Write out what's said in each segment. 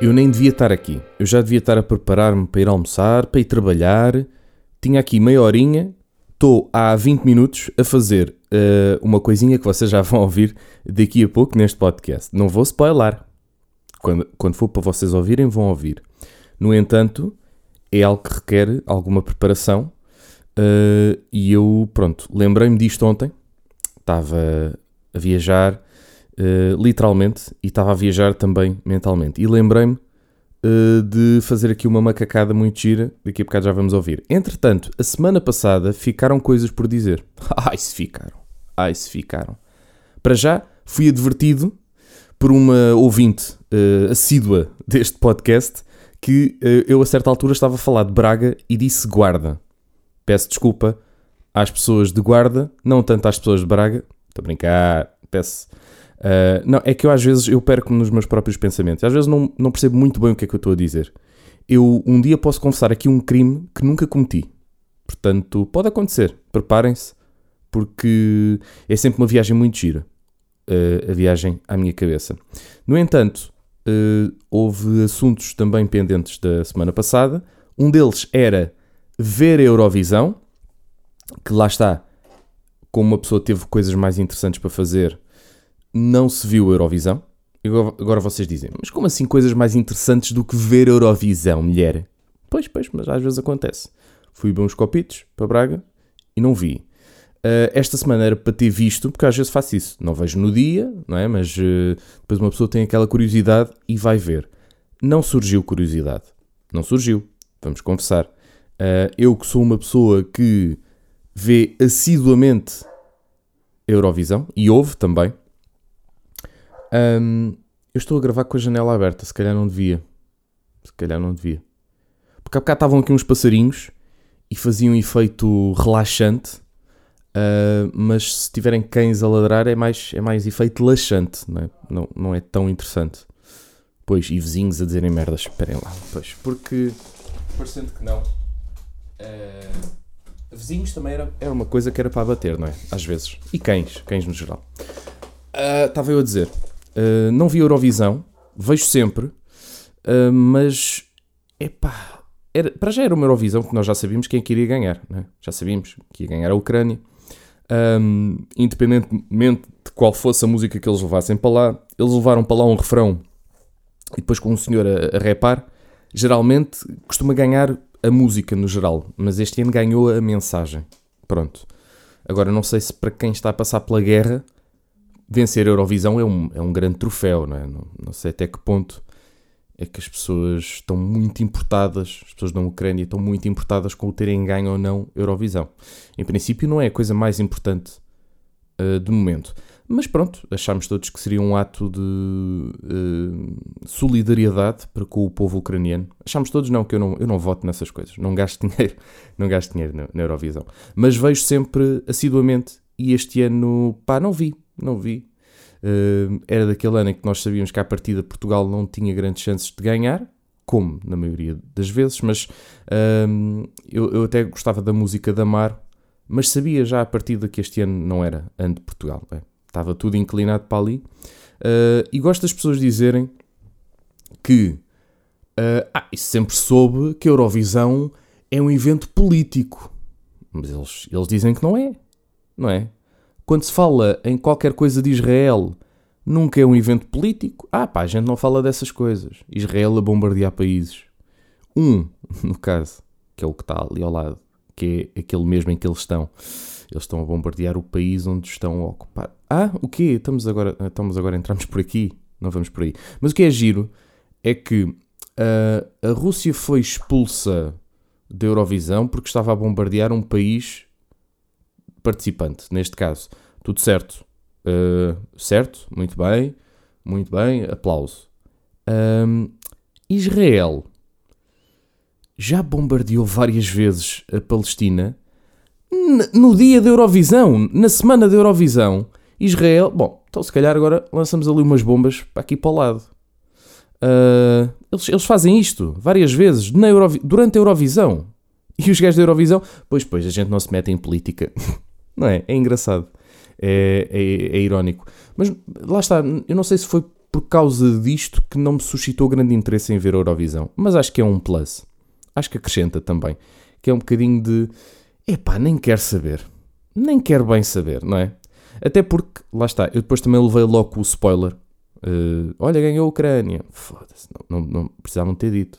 Eu nem devia estar aqui. Eu já devia estar a preparar-me para ir almoçar, para ir trabalhar. Tinha aqui meia horinha. Estou há 20 minutos a fazer uh, uma coisinha que vocês já vão ouvir daqui a pouco neste podcast. Não vou spoiler. Quando, quando for para vocês ouvirem, vão ouvir. No entanto, é algo que requer alguma preparação. Uh, e eu, pronto, lembrei-me disto ontem. Estava a viajar uh, literalmente, e estava a viajar também mentalmente. E lembrei-me uh, de fazer aqui uma macacada muito gira, daqui a bocado já vamos ouvir. Entretanto, a semana passada ficaram coisas por dizer. Ai, se ficaram. Ai, se ficaram. Para já, fui advertido por uma ouvinte uh, assídua deste podcast que eu a certa altura estava a falar de Braga e disse guarda. Peço desculpa às pessoas de guarda, não tanto às pessoas de Braga. Estou a brincar, peço Uh, não, é que eu às vezes eu perco-me nos meus próprios pensamentos. Às vezes não, não percebo muito bem o que é que eu estou a dizer. Eu um dia posso confessar aqui um crime que nunca cometi. Portanto, pode acontecer. Preparem-se, porque é sempre uma viagem muito gira. Uh, a viagem à minha cabeça. No entanto, uh, houve assuntos também pendentes da semana passada. Um deles era ver a Eurovisão, que lá está, como uma pessoa teve coisas mais interessantes para fazer, não se viu a Eurovisão. Agora vocês dizem, mas como assim coisas mais interessantes do que ver a Eurovisão, mulher? Pois, pois, mas às vezes acontece. Fui beber uns copitos para Braga e não vi. Uh, esta semana era para ter visto, porque às vezes faço isso. Não vejo no dia, não é? Mas uh, depois uma pessoa tem aquela curiosidade e vai ver. Não surgiu curiosidade. Não surgiu. Vamos confessar. Uh, eu que sou uma pessoa que vê assiduamente a Eurovisão e ouve também, um, eu estou a gravar com a janela aberta, se calhar não devia. Se calhar não devia. Porque há bocado estavam aqui uns passarinhos e faziam um efeito relaxante. Uh, mas se tiverem cães a ladrar é mais, é mais efeito laxante, não é? Não, não é tão interessante. Pois, e vizinhos a dizerem merdas, esperem lá. Pois, porque, parecendo que não, uh, vizinhos também era, era uma coisa que era para bater, não é? Às vezes. E cães, cães no geral. Uh, estava eu a dizer, Uh, não vi Eurovisão, vejo sempre, uh, mas epá, era, para já era uma Eurovisão que nós já sabíamos quem é que iria ganhar, né? já sabíamos que ia ganhar a Ucrânia, um, independentemente de qual fosse a música que eles levassem para lá, eles levaram para lá um refrão e depois com um senhor a, a repar, geralmente costuma ganhar a música no geral, mas este ano ganhou a mensagem. Pronto. Agora não sei se para quem está a passar pela guerra vencer a Eurovisão é um, é um grande troféu, não é? Não, não sei até que ponto é que as pessoas estão muito importadas, as pessoas da Ucrânia estão muito importadas com o terem ganho ou não Eurovisão. Em princípio, não é a coisa mais importante uh, de momento. Mas pronto, achámos todos que seria um ato de uh, solidariedade para com o povo ucraniano. Achámos todos, não, que eu não, eu não voto nessas coisas. Não gasto dinheiro, não gasto dinheiro na, na Eurovisão. Mas vejo sempre assiduamente e este ano, pá, não vi não vi. Uh, era daquele ano em que nós sabíamos que à partida Portugal não tinha grandes chances de ganhar, como na maioria das vezes, mas uh, eu, eu, até gostava da música da Mar, mas sabia já à partida que este ano não era ano de Portugal. Bem, estava tudo inclinado para ali. Uh, e gosto das pessoas dizerem que ah, isso sempre soube que a Eurovisão é um evento político. Mas eles, eles dizem que não é. Não é? Quando se fala em qualquer coisa de Israel, nunca é um evento político. Ah, pá, a gente não fala dessas coisas. Israel a bombardear países. Um, no caso, que é o que está ali ao lado, que é aquele mesmo em que eles estão. Eles estão a bombardear o país onde estão a ocupar. Ah, o quê? Estamos agora, estamos agora entramos por aqui. Não vamos por aí. Mas o que é giro é que uh, a Rússia foi expulsa da Eurovisão porque estava a bombardear um país participante, neste caso. Tudo certo. Uh, certo, muito bem, muito bem, aplauso. Um, Israel já bombardeou várias vezes a Palestina no dia da Eurovisão, na semana da Eurovisão. Israel, bom, então se calhar agora lançamos ali umas bombas para aqui para o lado. Uh, eles, eles, fazem isto várias vezes na durante a Eurovisão. E os gajos da Eurovisão, pois, pois, a gente não se mete em política. Não é? É engraçado. É, é, é, irónico. Mas lá está, eu não sei se foi por causa disto que não me suscitou grande interesse em ver a Eurovisão. Mas acho que é um plus. Acho que acrescenta também. Que é um bocadinho de. Epá, nem quero saber. Nem quero bem saber, não é? Até porque, lá está, eu depois também levei logo o spoiler. Uh, olha, ganhou a Ucrânia. Foda-se, não, não, não precisavam ter dito.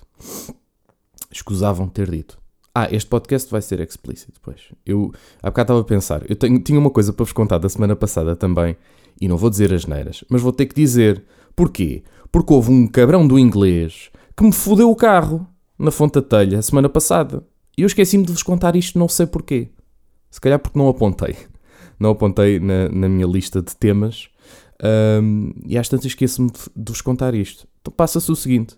Escusavam ter dito. Ah, este podcast vai ser explícito depois. Eu há bocado estava a pensar. Eu tenho, tinha uma coisa para vos contar da semana passada também. E não vou dizer as neiras, mas vou ter que dizer. Porquê? Porque houve um cabrão do inglês que me fodeu o carro na Fonte da Telha a semana passada. E eu esqueci-me de vos contar isto, não sei porquê. Se calhar porque não apontei. Não apontei na, na minha lista de temas. Um, e às tantas esqueço-me de, de, vos contar isto. Então passa-se o seguinte: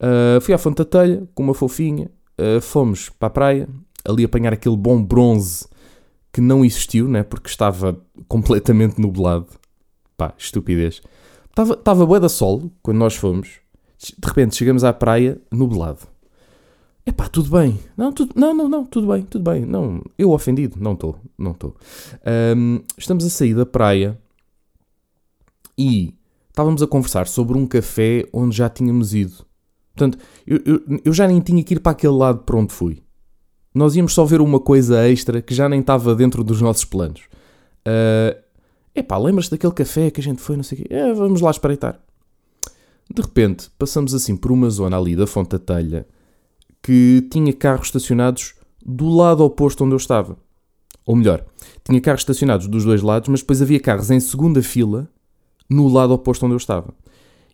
uh, fui à Fonte da Telha com uma fofinha, uh, fomos para a praia, ali apanhar aquele bom bronze que não existiu, né? porque estava completamente nublado. Pá, estupidez. Estava, estava bué da sol quando nós fomos. De repente chegamos à praia nublado. Epá, tudo bem. Não, tudo, não, não, não, tudo bem, tudo bem. Não, eu ofendido? Não estou, não estou. Um, estamos a sair da praia e estávamos a conversar sobre um café onde já tínhamos ido. Portanto, eu, eu, eu já nem tinha que ir para aquele lado para onde fui. Nós íamos só ver uma coisa extra que já nem estava dentro dos nossos planos. Uh, epá, lembras-te daquele café que a gente foi, não sei o quê? É, vamos lá espreitar. De repente, passamos assim por uma zona ali da Fonte da Telha que tinha carros estacionados do lado oposto onde eu estava. Ou melhor, tinha carros estacionados dos dois lados, mas depois havia carros em segunda fila no lado oposto onde eu estava.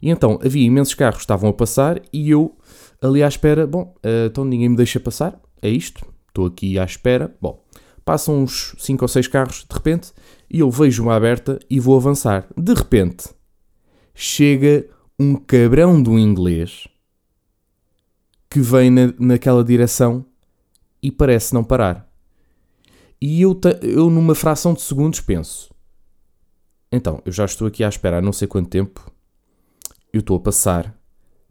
E então havia imensos carros que estavam a passar e eu ali à espera. Bom, uh, então ninguém me deixa passar, é isto. Estou aqui à espera. Bom, passam uns 5 ou 6 carros de repente e eu vejo uma aberta e vou avançar. De repente chega um cabrão do inglês que vem na, naquela direção e parece não parar. E eu, eu, numa fração de segundos, penso: então, eu já estou aqui à espera há não sei quanto tempo, eu estou a passar,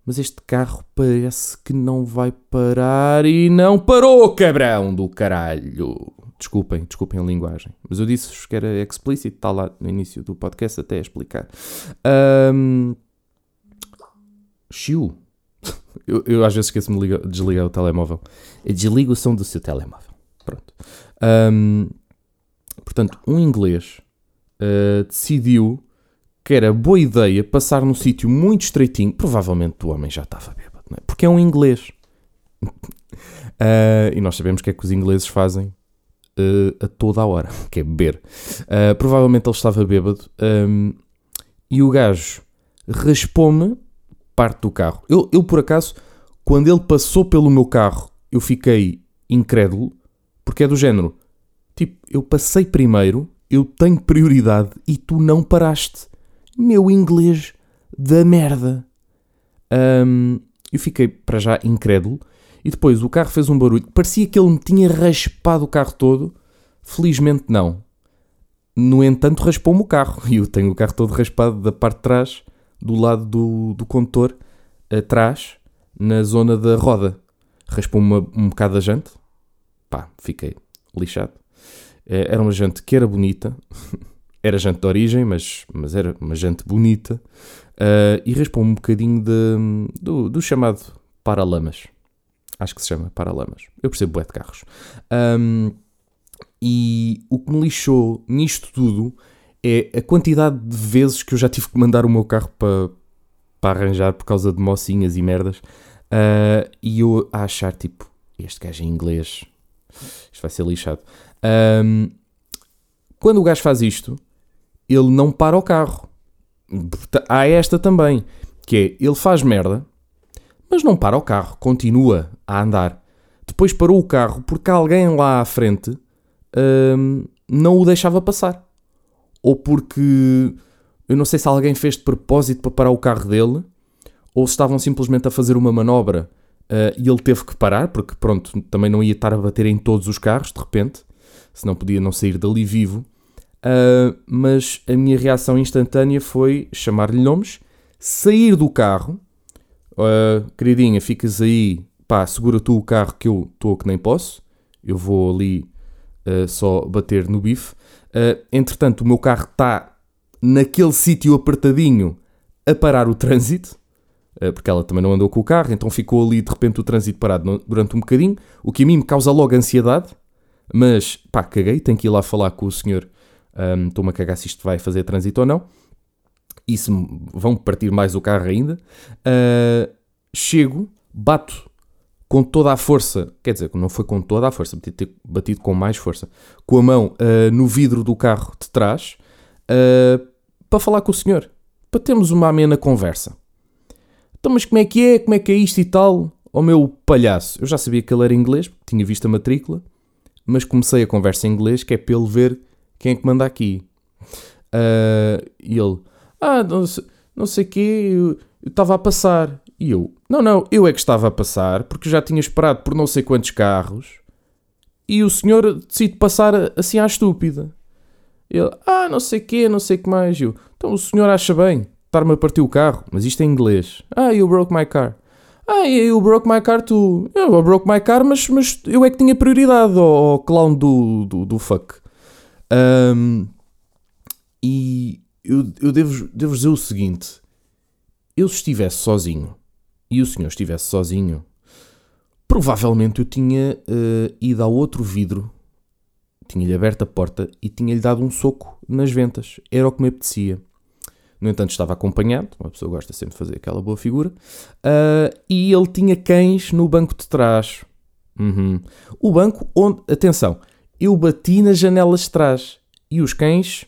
mas este carro parece que não vai parar e não parou, cabrão do caralho. Desculpem, desculpem a linguagem, mas eu disse que era explícito, está lá no início do podcast até a explicar. Um. Eu, eu, às vezes esqueço-me de desligar o telemóvel. Desliga o som do seu telemóvel. Pronto. Um, portanto, um inglês uh, decidiu que era boa ideia passar num sítio muito estreitinho. Provavelmente o homem já estava bêbado, é? Porque é um inglês. uh, e nós sabemos o que é que os ingleses fazem uh, a toda a hora, que é beber. provavelmente ele estava bêbado um, e o gajo raspou-me parte do carro. Eu, eu, por acaso, quando ele passou pelo meu carro, eu fiquei incrédulo, porque é do género. Tipo, eu passei primeiro, eu tenho prioridade e tu não paraste. Meu inglês da merda. Um, eu fiquei para já incrédulo e depois o carro fez um barulho. Parecia que ele me tinha raspado o carro todo. Felizmente não. No entanto, raspou-me o carro. E eu tenho o carro todo raspado da parte de trás do lado do, do condutor, atrás, na zona da roda. Raspou-me um bocado a jante. Pá, fiquei lixado. Eh, era uma jante que era bonita. era jante de origem, mas, mas era uma jante bonita. Uh, e raspou-me um bocadinho de, do, do chamado paralamas. Acho que se chama paralamas. Eu percebo bué de carros. Um, e o que me lixou nisto tudo é a quantidade de vezes que eu já tive que mandar o meu carro para, para arranjar por causa de mocinhas e merdas. Uh, e eu a achar, tipo, este gajo é inglês, isto vai ser lixado. Um, quando o gajo faz isto, ele não para o carro. Há esta também, que é, ele faz merda, mas não para o carro, continua a andar. Depois parou o carro porque alguém lá à frente um, não o deixava passar ou porque eu não sei se alguém fez de propósito para parar o carro dele, ou se estavam simplesmente a fazer uma manobra uh, e ele teve que parar, porque pronto, também não ia estar a bater em todos os carros de repente, senão podia não sair dali vivo. Uh, mas a minha reação instantânea foi chamar-lhe nomes, sair do carro, uh, queridinha, ficas aí, pá, segura tu o carro que eu estou que nem posso, eu vou ali uh, só bater no bife. Entretanto, o meu carro está naquele sítio apertadinho a parar o trânsito, porque ela também não andou com o carro, então ficou ali de repente o trânsito parado durante um bocadinho, o que a mim me causa logo ansiedade, mas pá, caguei, tenho que ir lá falar com o senhor, um, estou-me a cagar se isto vai fazer trânsito ou não, e se vão partir mais o carro ainda. Uh, chego, bato com toda a força, quer dizer, não foi com toda a força, podia ter batido com mais força, com a mão uh, no vidro do carro de trás, uh, para falar com o senhor, para termos uma amena conversa. Então, mas como é que é? Como é que é isto e tal? Ó meu palhaço, eu já sabia que ele era inglês, tinha visto a matrícula, mas comecei a conversa em inglês, que é ele ver quem é que manda aqui. Uh, e ele, ah, não sei, não sei quê, eu estava a passar. E eu, não, não, eu é que estava a passar, porque já tinha esperado por não sei quantos carros, e o senhor decide passar assim à estúpida. Ele, ah, não sei quê, não sei que mais. Eu, então o senhor acha bem estar-me a partir o carro, mas isto é em inglês. Ah, you broke my car. Ah, you broke my car tu. Eu broke my car, mas, mas eu é que tinha prioridade, ó, clown do, do, do fuck. Um, e eu, eu devo, devo dizer o seguinte: eu se estivesse sozinho e o senhor estivesse sozinho, provavelmente eu tinha uh, ido ao outro vidro, tinha-lhe aberto a porta e tinha-lhe dado um soco nas ventas. Era o que me apetecia. No entanto, estava acompanhado, uma pessoa gosta sempre de fazer aquela boa figura, uh, e ele tinha cães no banco de trás. Uhum. O banco onde, atenção, eu bati nas janelas de trás e os cães,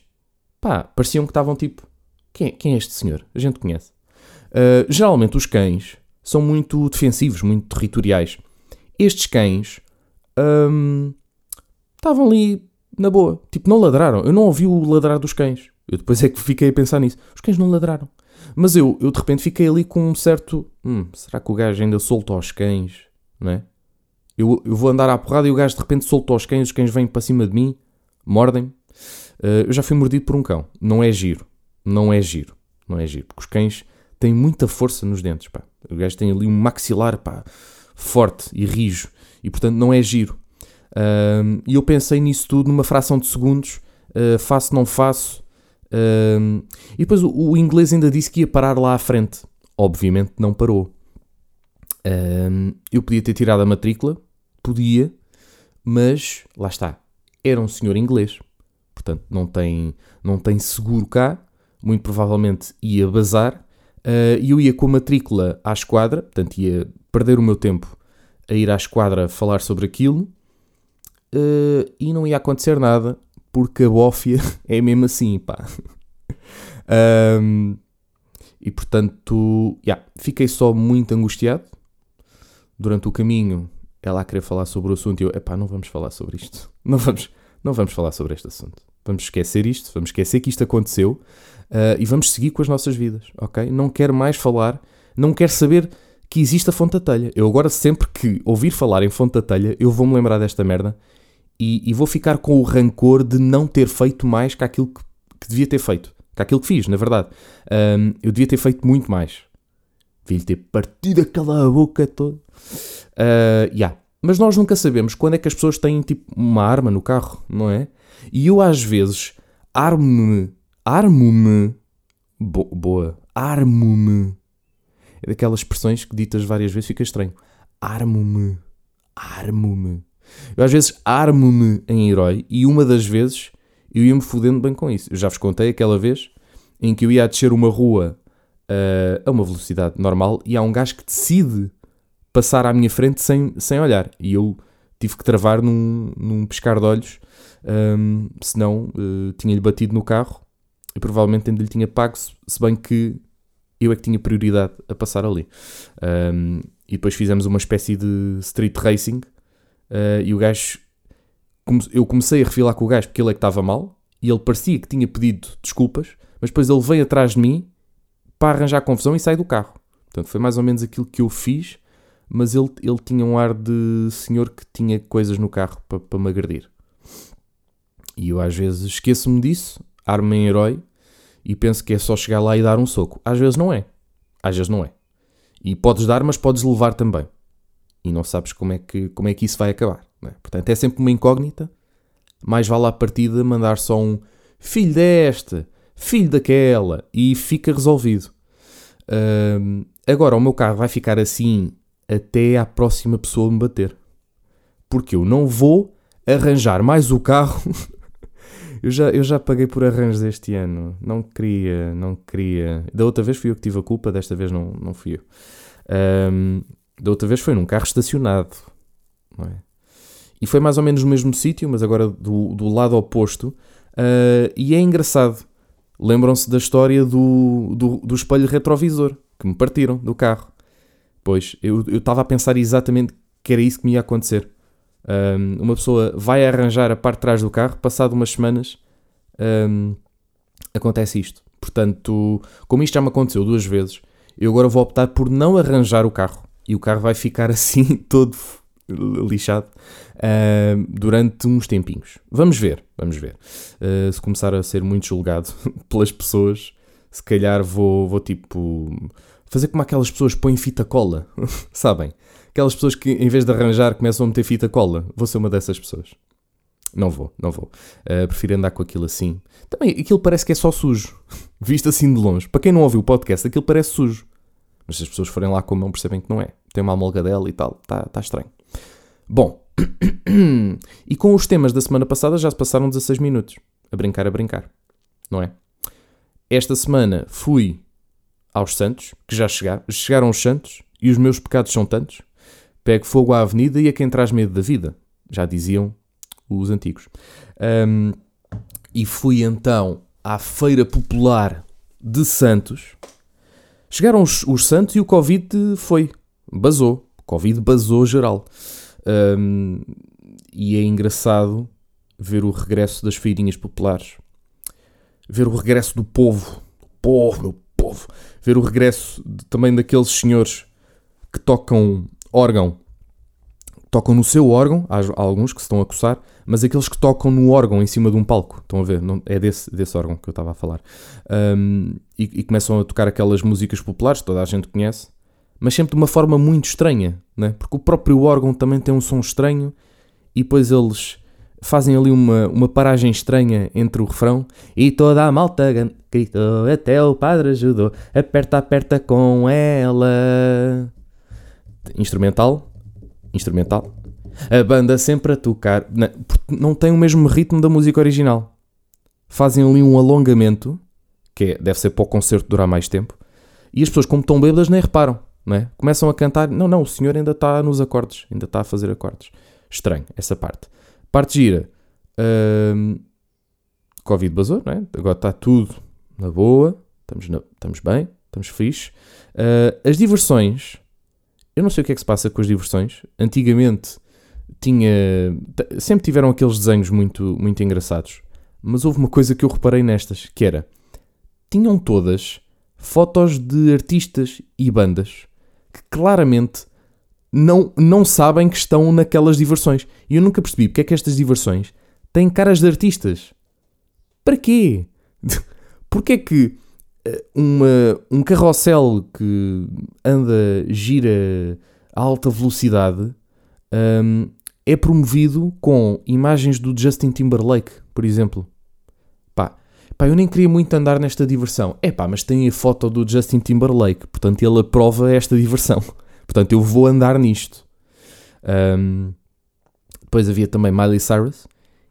pá, pareciam que estavam tipo: quem, quem é este senhor? A gente conhece. Uh, geralmente os cães são muito defensivos, muito territoriais. Estes cães um, estavam ali na boa. Tipo, não ladraram. Eu não ouvi o ladrar dos cães. Eu depois é que fiquei a pensar nisso. Os cães não ladraram. Mas eu, eu de repente fiquei ali com um certo. Hum, será que o gajo ainda solta aos cães? Não é? Eu, eu vou andar à porrada e o gajo de repente solta aos cães, os cães vêm para cima de mim, mordem-me. Uh, eu já fui mordido por um cão. Não é giro. Não é giro. Não é giro. Porque os cães têm muita força nos dentes. Pá. O gajo tem ali um maxilar pá, forte e rijo. E portanto não é giro. Uh, e eu pensei nisso tudo numa fração de segundos. Uh, faço, não faço. Uh, e depois o, o, inglês ainda disse que ia parar lá à frente. Obviamente não parou. eu podia ter tirado a matrícula. Podia. Mas, lá está. Era um senhor inglês. Portanto, não tem, não tem seguro cá. Muito provavelmente ia bazar Uh, e eu ia com a matrícula à esquadra, portanto ia perder o meu tempo a ir à esquadra falar sobre aquilo uh, e não ia acontecer nada porque a bófia é mesmo assim, pá. um, e portanto, yeah, fiquei só muito angustiado. Durante o caminho, ela a querer falar sobre o assunto e eu, epá, não vamos falar sobre isto. Não vamos, não vamos falar sobre este assunto. Vamos esquecer isto, vamos esquecer que isto aconteceu uh, e vamos seguir com as nossas vidas, ok? Não quero mais falar, não quero saber que existe a fonte da telha. Eu agora, sempre que ouvir falar em fonte da telha, eu vou-me lembrar desta merda e, e, vou ficar com o rancor de não ter feito mais que aquilo que, que devia ter feito. Que aquilo que fiz, na verdade. Um, eu devia ter feito muito mais. Devia ter partido aquela boca toda. Uh, yeah. Mas nós nunca sabemos quando é que as pessoas têm tipo uma arma no carro, não é? E eu às vezes armo-me Armo-me. Bo boa. Armo-me. É daquelas expressões que ditas várias vezes fica estranho. Armo-me. Armo-me. Eu às vezes armo-me em herói e uma das vezes eu ia-me fodendo bem com isso. Eu já vos contei aquela vez em que eu ia a descer uma rua uh, a uma velocidade normal e há um gajo que decide passar à minha frente sem, sem olhar. E eu tive que travar num, num piscar de olhos, um, senão uh, tinha-lhe batido no carro e provavelmente ainda lhe tinha pago, se bem que eu é que tinha prioridade a passar ali. Um, e depois fizemos uma espécie de street racing uh, e o gajo. Eu comecei a refilar com o gajo porque ele é que estava mal e ele parecia que tinha pedido desculpas, mas depois ele veio atrás de mim para arranjar confusão e sai do carro. Portanto, foi mais ou menos aquilo que eu fiz, mas ele, ele tinha um ar de senhor que tinha coisas no carro para, para me agredir. E eu às vezes esqueço-me disso arma em herói e penso que é só chegar lá e dar um soco. Às vezes não é. Às vezes não é. E podes dar, mas podes levar também. E não sabes como é que, como é que isso vai acabar. É? Portanto, é sempre uma incógnita. Mais vale à partida mandar só um filho desta, filho daquela e fica resolvido. Agora, o meu carro vai ficar assim até à próxima pessoa me bater. Porque eu não vou arranjar mais o carro. eu, já, eu já paguei por arranjos este ano. Não queria, não queria. Da outra vez fui eu que tive a culpa, desta vez não, não fui eu. Da outra vez foi num carro estacionado. É? E foi mais ou menos no mesmo sítio, mas agora do, do lado oposto. Uh, e é engraçado. Lembram-se da história do, do, do, espelho retrovisor que me partiram do carro. Pois, eu estava a pensar exatamente que era isso que me ia acontecer. Um, uma pessoa vai arranjar a parte de trás do carro, passado umas semanas, um, acontece isto. Portanto, como isto já me aconteceu duas vezes, eu agora vou optar por não arranjar o carro. E o carro vai ficar assim, todo lixado, uh, durante uns tempinhos. Vamos ver, vamos ver. Uh, se começar a ser muito julgado pelas pessoas, se calhar vou, vou tipo fazer como aquelas pessoas põem fita cola, sabem? Aquelas pessoas que em vez de arranjar começam a meter fita cola. Vou ser uma dessas pessoas. Não vou, não vou. Uh, prefiro andar com aquilo assim. Também, aquilo parece que é só sujo. Visto assim de longe. Para quem não ouviu o podcast, aquilo parece sujo. Mas se as pessoas forem lá com a mão, percebem que não é. Tem uma amolgadela e tal. Está tá estranho. Bom. e com os temas da semana passada já se passaram 16 minutos. A brincar, a brincar. Não é? Esta semana fui aos Santos, que já chegaram. Chegaram os Santos e os meus pecados são tantos. Pego fogo à avenida e a quem traz medo da vida. Já diziam os antigos. Um, e fui então à Feira Popular de Santos. Chegaram os, os Santos e o Covid foi. Basou. Covid basou geral. Um, e é engraçado ver o regresso das feirinhas populares. Ver o regresso do povo. Povo, meu povo. Ver o regresso de, também daqueles senhores que tocam órgão. Tocam no seu órgão, há alguns que se estão a coçar, mas aqueles que tocam no órgão em cima de um palco, estão a ver? Não, é desse, desse órgão que eu estava a falar. Um, e, e, começam a tocar aquelas músicas populares, toda a gente conhece, mas sempre de uma forma muito estranha, né? porque o próprio órgão também tem um som estranho e depois eles fazem ali uma, uma paragem estranha entre o refrão e toda a malta gritou, até o padre ajudou, aperta, aperta com ela. Instrumental, instrumental. A banda sempre a tocar, não, não tem o mesmo ritmo da música original. Fazem ali um alongamento, que é, deve ser para o concerto durar mais tempo, e as pessoas, como estão bêbadas, nem reparam, não é? Começam a cantar, não, não, o senhor ainda está nos acordes, ainda está a fazer acordes. Estranho, essa parte. Parte gira. Covid basou, não é? Agora está tudo na boa, estamos, na, estamos bem, estamos fixe. Uh, as diversões eu não sei o que é que se passa com as diversões. Antigamente tinha. Sempre tiveram aqueles desenhos muito, muito engraçados. Mas houve uma coisa que eu reparei nestas, que era. Tinham todas fotos de artistas e bandas que claramente não, não sabem que estão naquelas diversões. E eu nunca percebi porque é que estas diversões têm caras de artistas. Para quê? Porquê é que uma, um carrossel que anda, gira a alta velocidade um, é promovido com imagens do Justin Timberlake, por exemplo. Pá, pá, eu nem queria muito andar nesta diversão. É pá, mas tem a foto do Justin Timberlake, portanto ele aprova esta diversão. Portanto eu vou andar nisto. Um, depois havia também Miley Cyrus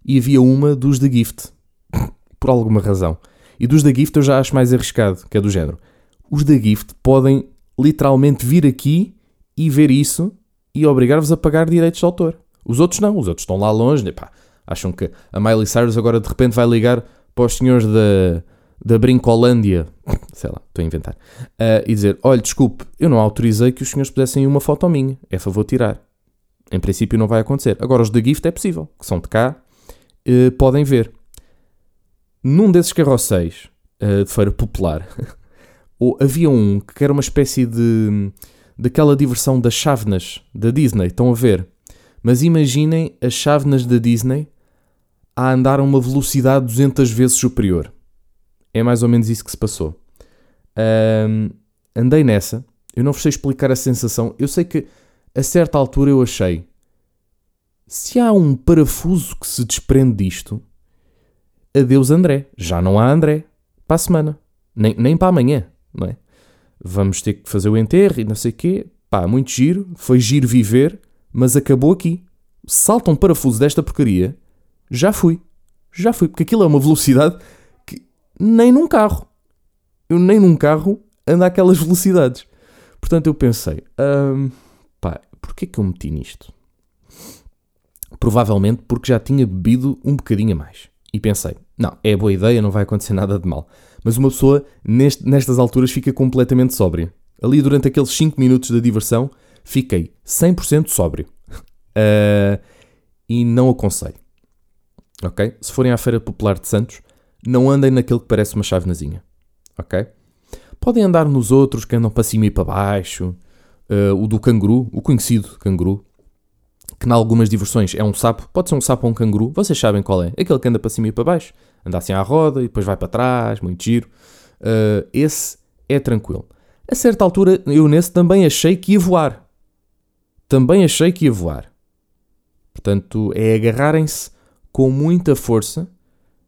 e havia uma dos The Gift, por alguma razão. E dos da Gift eu já acho mais arriscado, que é do género. Os da Gift podem literalmente vir aqui e ver isso e obrigar-vos a pagar direitos de autor. Os outros não, os outros estão lá longe, epá, acham que a Miley Cyrus agora de repente vai ligar para os senhores da, da Brincolândia, sei lá, estou a inventar, uh, e dizer: olha, desculpe, eu não autorizei que os senhores pusessem uma foto minha, é favor tirar. Em princípio não vai acontecer. Agora os da Gift é possível, que são de cá, uh, podem ver num desses carrosséis uh, de feira popular, havia um que era uma espécie de daquela diversão das chávenas da Disney, estão a ver? Mas imaginem as chávenas da Disney a andar a uma velocidade 200 vezes superior. É mais ou menos isso que se passou. Um, andei nessa, eu não vos sei explicar a sensação. Eu sei que a certa altura eu achei se há um parafuso que se desprende disto, adeus André. Já não há André para a semana. Nem, nem para amanhã, não é? vamos ter que fazer o enterro e não sei o quê. Pá, muito giro, foi giro viver, mas acabou aqui. Salta um parafuso desta porcaria, já fui. Já fui, porque aquilo é uma velocidade que nem num carro. Eu nem num carro ando àquelas velocidades. Portanto, eu pensei, hum, pá, porquê que eu meti nisto? Provavelmente porque já tinha bebido um bocadinho a mais. E pensei, não, é boa ideia, não vai acontecer nada de mal. Mas uma pessoa, neste, nestas alturas, fica completamente sóbria. Ali, durante aqueles 5 minutos da diversão, fiquei 100% sóbrio. Uh, e não aconselho. Ok? Se forem à Feira Popular de Santos, não andem naquele que parece uma chavenazinha. Ok? Podem andar nos outros que andam para cima e para baixo. Uh, o do canguru, o conhecido canguru, que em algumas diversões é um sapo, pode ser um sapo ou um canguru, vocês sabem qual é. Aquele que anda para cima e para baixo, anda assim à roda e depois vai para trás, muito giro. Uh, esse é tranquilo. A certa altura, eu nesse também achei que ia voar. Também achei que ia voar. Portanto, é agarrarem-se com muita força,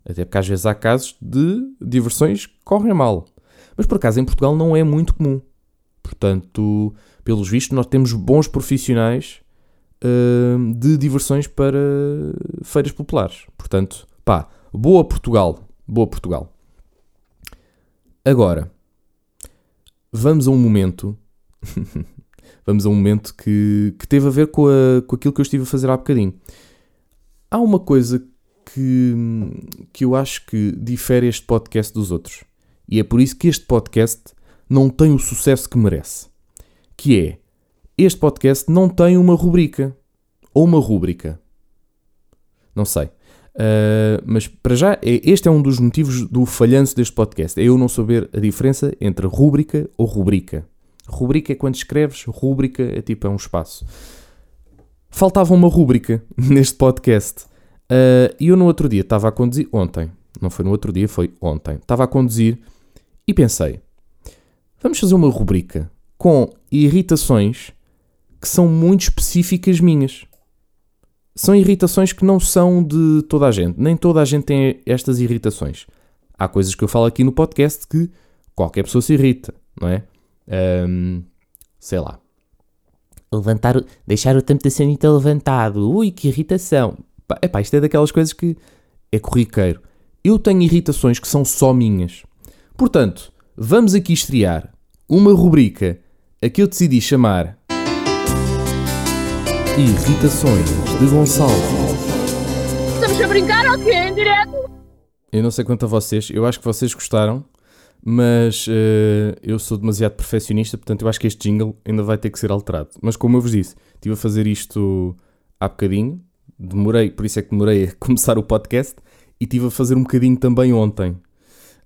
até porque às vezes há casos de diversões que correm mal. Mas por acaso em Portugal não é muito comum. Portanto, pelos vistos, nós temos bons profissionais de diversões para feiras populares. Portanto, pá, boa Portugal. Boa Portugal. Agora, vamos a um momento. vamos a um momento que, que teve a ver com, a, com aquilo que eu estive a fazer há bocadinho. Há uma coisa que, que eu acho que difere este podcast dos outros. E é por isso que este podcast não tem o sucesso que merece. Que é este podcast não tem uma rubrica. Ou uma rúbrica. Não sei. Uh, mas para já, é, este é um dos motivos do falhanço deste podcast. É eu não saber a diferença entre rúbrica ou rubrica. Rubrica é quando escreves, rúbrica é tipo é um espaço. Faltava uma rúbrica neste podcast. Uh, e eu no outro dia estava a conduzir, ontem, não foi no outro dia, foi ontem, estava a conduzir e pensei: vamos fazer uma rubrica com irritações que são muito específicas minhas. São irritações que não são de toda a gente. Nem toda a gente tem estas irritações. Há coisas que eu falo aqui no podcast que qualquer pessoa se irrita, não é? Um, sei lá. Levantar, deixar o tampo da sanita levantado. Ui, que irritação. Epá, isto é daquelas coisas que é corriqueiro. Eu tenho irritações que são só minhas. Portanto, vamos aqui estrear uma rubrica a que eu decidi chamar Irritações de Gonçalo. Estamos a brincar ou quê? Em direto? Eu não sei quanto a vocês, eu acho que vocês gostaram, mas uh, eu sou demasiado perfeccionista, portanto eu acho que este jingle ainda vai ter que ser alterado. Mas como eu vos disse, estive a fazer isto há bocadinho, demorei, por isso é que demorei a começar o podcast, e estive a fazer um bocadinho também ontem.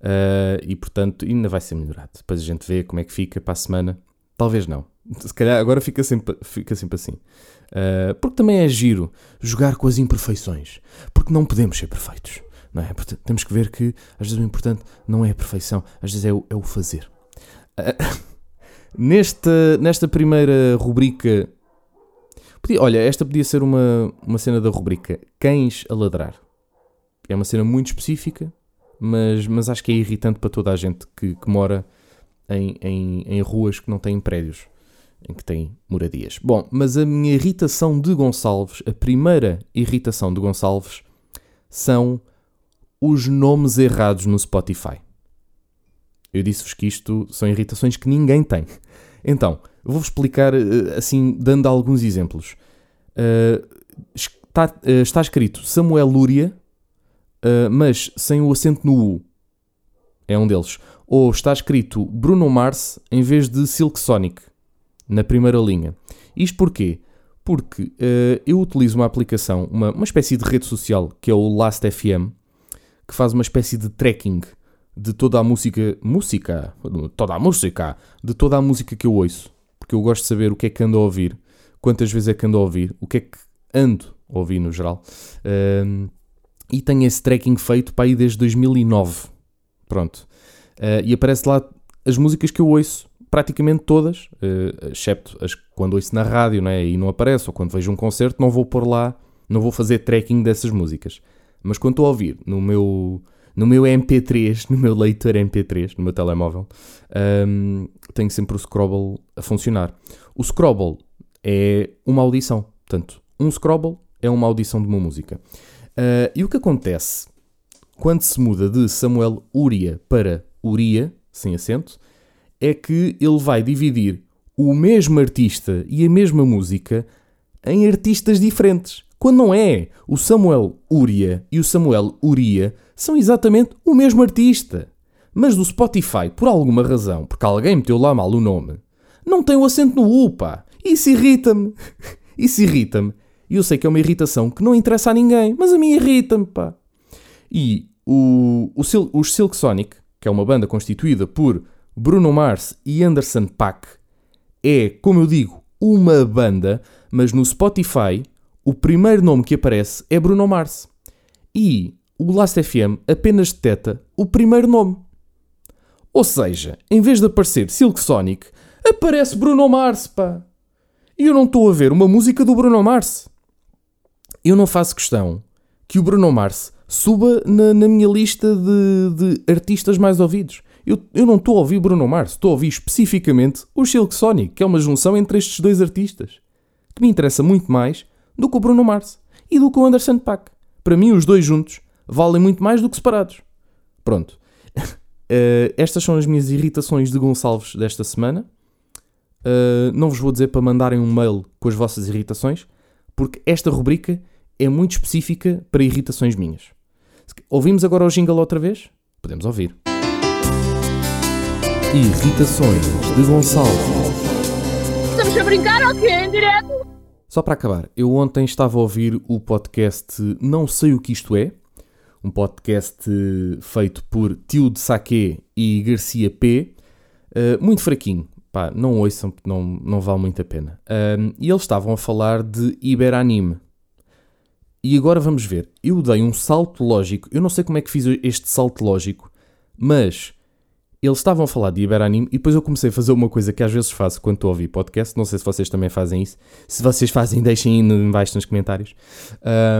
Uh, e portanto ainda vai ser melhorado. Depois a gente vê como é que fica para a semana. Talvez não. Se calhar agora fica sempre, fica sempre assim. Uh, porque também é giro jogar com as imperfeições. Porque não podemos ser perfeitos. Não é? Portanto, temos que ver que às vezes o importante não é a perfeição, às vezes é o, é o fazer. Uh, nesta, nesta primeira rubrica. Podia, olha, esta podia ser uma, uma cena da rubrica Cães a Ladrar. É uma cena muito específica, mas, mas acho que é irritante para toda a gente que, que mora em, em, em ruas que não têm prédios, em que têm moradias. Bom, mas a minha irritação de Gonçalves, a primeira irritação de Gonçalves, são os nomes errados no Spotify. Eu disse-vos que isto são irritações que ninguém tem. Então, vou-vos explicar eh, assim, dando alguns exemplos. Uh, está, uh, está, escrito Samuel Lúria, uh, mas sem o acento no U. É um deles ou está escrito Bruno Mars em vez de Silk Sonic na primeira linha. Isto porquê? Porque eu utilizo uma aplicação, uma, uma espécie de rede social que é o Last.fm, que faz uma espécie de tracking de toda a música, música, toda a música, de toda a música que eu ouço, porque eu gosto de saber o que é que ando a ouvir, quantas vezes é que ando a ouvir, o que é que ando a ouvir no geral. Uh, e tenho esse tracking feito para aí desde 2009. Pronto. Uh, e aparece lá as músicas que eu ouço, praticamente todas, uh, excepto as quando ouço na rádio né, e não aparece, ou quando vejo um concerto, não vou pôr lá, não vou fazer tracking dessas músicas. Mas quando estou a ouvir no meu, no meu MP3, no meu leitor MP3, no meu telemóvel, um, tenho sempre o Scrabble a funcionar. O Scrabble é uma audição. Portanto, um Scrabble é uma audição de uma música. Uh, e o que acontece quando se muda de Samuel Uria para Uria, sem acento, é que ele vai dividir o mesmo artista e a mesma música em artistas diferentes. Quando não é, o Samuel Uria e o Samuel Uria são exatamente o mesmo artista. Mas do Spotify, por alguma razão, porque alguém meteu lá mal o nome, não tem o acento no U, pá. Isso irrita-me. Isso irrita-me. E eu sei que é uma irritação que não interessa a ninguém, mas a mim irrita-me, pá. E o, o, os Silk Sonic, que é uma banda constituída por Bruno Mars e Anderson Paak, é, como eu digo, uma banda, mas no Spotify o primeiro nome que aparece é Bruno Mars. E o Last FM apenas detecta o primeiro nome. Ou seja, em vez de aparecer Silk Sonic, aparece Bruno Mars, pá. E eu não estou a ver uma música do Bruno Mars. Eu não faço questão que o Bruno Mars suba na, na minha lista de, de, artistas mais ouvidos. Eu, eu não estou a ouvir Bruno Mars, estou a ouvir especificamente o Silk Sonic, que é uma junção entre estes dois artistas, que me interessa muito mais do que o Bruno Mars e do que o Anderson Paak. Para mim, os dois juntos valem muito mais do que separados. Pronto. Uh, estas são as minhas irritações de Gonçalves desta semana. Uh, não vos vou dizer para mandarem um mail com as vossas irritações, porque esta rubrica é muito específica para irritações minhas. Ouvimos agora o jingle outra vez? Podemos ouvir. Irritações de Gonçalves. Estamos a brincar ou quê? Em direto? Só para acabar, eu ontem estava a ouvir o podcast Não Sei O Que Isto É, um podcast feito por Tio de Saque e Garcia P. Uh, muito fraquinho, pá, não ouçam não, não vale muito a pena. Uh, e eles estavam a falar de Iberanime. E agora vamos ver. Eu dei um salto lógico. Eu não sei como é que fiz este salto lógico, mas eles estavam a falar de Iberanime e depois eu comecei a fazer uma coisa que às vezes faço quando estou a ouvir podcast. Não sei se vocês também fazem isso. Se vocês fazem, deixem aí embaixo nos comentários.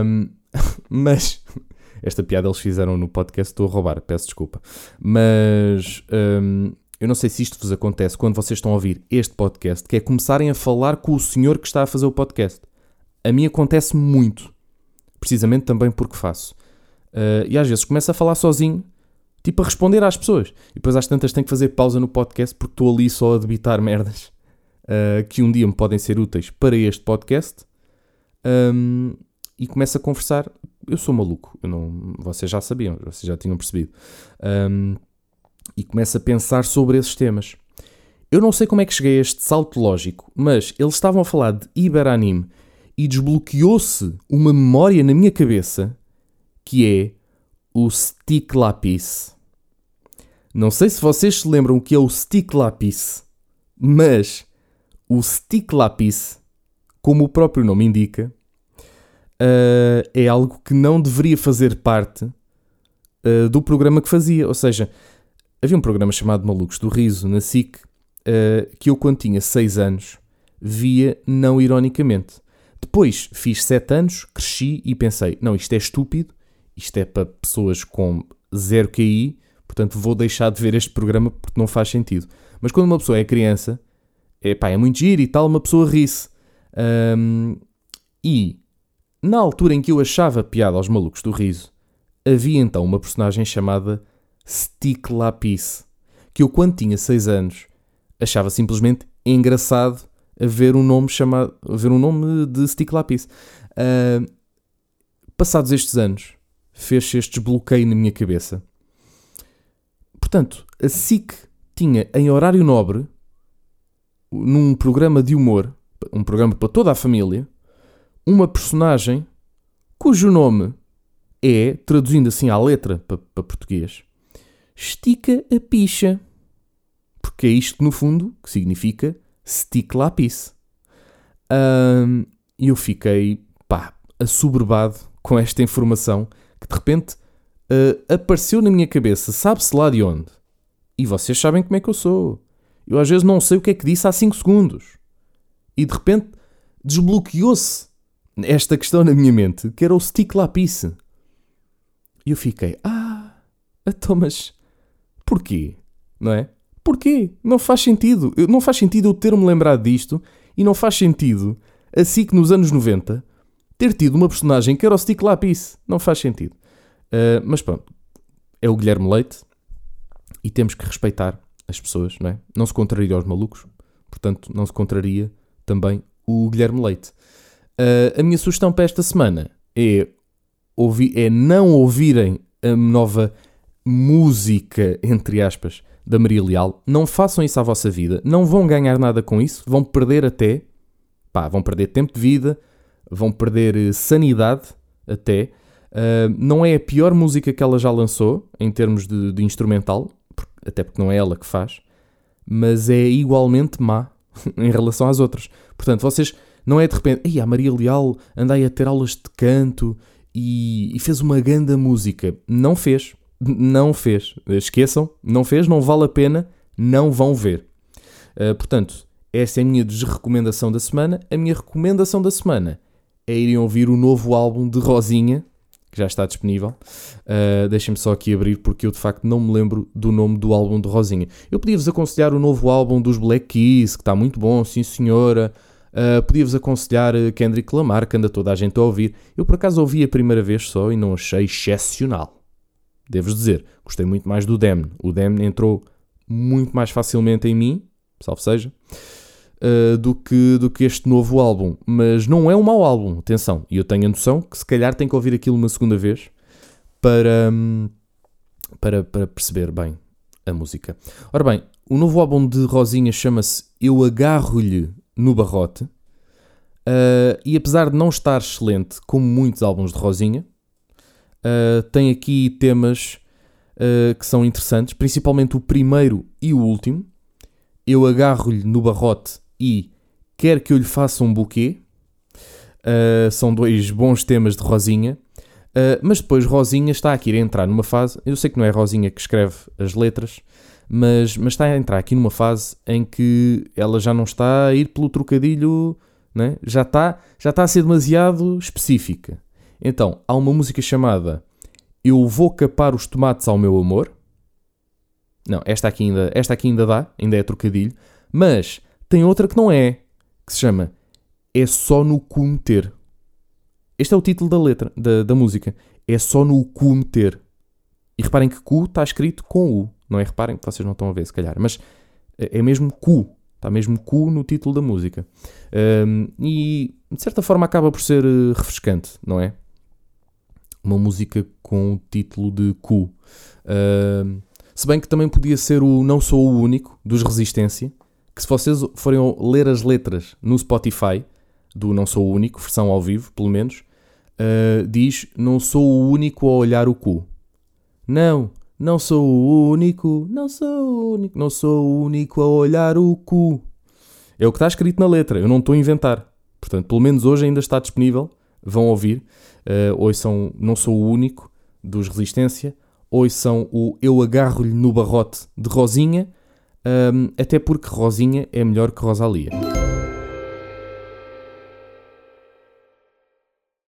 Um, mas esta piada eles fizeram no podcast, estou a roubar, peço desculpa. Mas um, eu não sei se isto vos acontece quando vocês estão a ouvir este podcast, que é começarem a falar com o senhor que está a fazer o podcast. A mim acontece muito precisamente também porque faço. Uh, e às vezes começo a falar sozinho, tipo a responder às pessoas. E depois às tantas tenho que fazer pausa no podcast porque estou ali só a debitar merdas uh, que um dia me podem ser úteis para este podcast. Um, e começo a conversar. Eu sou maluco, eu não, vocês já sabiam, vocês já tinham percebido. Um, e começo a pensar sobre esses temas. Eu não sei como é que cheguei a este salto lógico, mas eles estavam a falar de Iberanime e desbloqueou-se uma memória na minha cabeça que é o stick lápis. Não sei se vocês se lembram o que é o stick lápis, mas o stick lápis, como o próprio nome indica, uh, é algo que não deveria fazer parte uh, do programa que fazia. Ou seja, havia um programa chamado Malucos do Riso na SIC uh, que eu, quando tinha 6 anos, via não ironicamente. Depois fiz 7 anos, cresci e pensei: não, isto é estúpido, isto é para pessoas com zero QI, portanto vou deixar de ver este programa porque não faz sentido. Mas quando uma pessoa é criança, é, pá, é muito giro e tal, uma pessoa ri-se. Um, e na altura em que eu achava piada aos malucos do riso, havia então uma personagem chamada Stick Lapis, que eu quando tinha 6 anos achava simplesmente engraçado a ver um nome chamado, a ver um nome de Stick Lápis. Uh, passados estes anos, fez-se este desbloqueio na minha cabeça. Portanto, a SIC tinha em horário nobre, num programa de humor, um programa para toda a família, uma personagem cujo nome é, traduzindo assim à letra para, para português, estica a picha. Porque é isto, no fundo, que significa stick lápis. Um, e eu fiquei, pá, assoberbado com esta informação que de repente uh, apareceu na minha cabeça, sabe-se lá de onde. E vocês sabem como é que eu sou. Eu às vezes não sei o que é que disse há 5 segundos. E de repente desbloqueou-se esta questão na minha mente, que era o stick lápis. E eu fiquei, ah, Então, mas porquê? Não é? Porquê? Não faz sentido. Não faz sentido eu ter-me lembrado disto e não faz sentido assim que nos anos 90 ter tido uma personagem que era o Stick Lápis. Não faz sentido. Uh, mas pronto, é o Guilherme Leite e temos que respeitar as pessoas, não é? Não se contraria aos malucos, portanto, não se contraria também o Guilherme Leite. Uh, a minha sugestão para esta semana é, é não ouvirem a nova música, entre aspas, da Maria Leal. Não façam isso à vossa vida. Não vão ganhar nada com isso. Vão perder até. Pá, vão perder tempo de vida. Vão perder eh, sanidade até. Uh, não é a pior música que ela já lançou em termos de, de instrumental, até porque não é ela que faz, mas é igualmente má em relação às outras. Portanto, vocês não é de repente, Ei, a Maria Leal anda aí a ter aulas de canto e, e fez uma grande música. Não fez, não fez. Esqueçam, não fez, não vale a pena, não vão ver. Uh, portanto, essa é a minha desrecomendação da semana. A minha recomendação da semana é irem ouvir o novo álbum de Rosinha, que já está disponível. Uh, Deixem-me só aqui abrir, porque eu de facto não me lembro do nome do álbum de Rosinha. Eu podia-vos aconselhar o novo álbum dos Black Keys, que está muito bom, sim senhora. Uh, Podia-vos aconselhar Kendrick Lamar, que anda toda a gente a ouvir. Eu por acaso ouvi a primeira vez só e não achei excepcional. Devo-vos dizer, gostei muito mais do Damn. O Damn entrou muito mais facilmente em mim, salve seja, uh, do, que, do que este novo álbum. Mas não é um mau álbum, atenção. E eu tenho a noção que se calhar tenho que ouvir aquilo uma segunda vez para, hum, para, para perceber bem a música. Ora bem, o novo álbum de Rosinha chama-se Eu Agarro-lhe no Barrote. Uh, e apesar de não estar excelente como muitos álbuns de Rosinha, uh, tem aqui temas uh, que são interessantes, principalmente o primeiro e o último. Eu agarro-lhe no barrote e quer que eu lhe faça um buquê. Uh, são dois bons temas de Rosinha. Uh, mas depois Rosinha está aqui a entrar numa fase. Eu sei que não é Rosinha que escreve as letras, mas, mas está a entrar aqui numa fase em que ela já não está a ir pelo trocadilho, né? já, está, já está a ser demasiado específica. Então, há uma música chamada Eu Vou Capar os Tomates ao Meu Amor. Não, esta aqui ainda, esta aqui ainda dá, ainda é trocadilho. Mas tem outra que não é, que se chama É Só no Cu Meter. Este é o título da letra, da, da música. É só no cu meter. E reparem que cu está escrito com U. Não é? Reparem que vocês não estão a ver, se calhar. Mas é mesmo cu. Está mesmo cu no título da música. Um, e, de certa forma, acaba por ser uh, refrescante, não é? Uma música com o título de cu. Um, se bem que também podia ser o Não Sou o Único, dos Resistência. Que se vocês forem ler as letras no Spotify, do Não Sou o Único, versão ao vivo, pelo menos, uh, diz: Não sou o único a olhar o cu. Não, não sou o único, não sou o único, não sou o único a olhar o cu. É o que está escrito na letra, eu não estou a inventar. Portanto, pelo menos hoje ainda está disponível. Vão ouvir. Uh, ouçam Não Sou o Único, dos Resistência. Ouçam o Eu Agarro-lhe no Barrote, de Rosinha. Um, até porque Rosinha é melhor que Rosalia.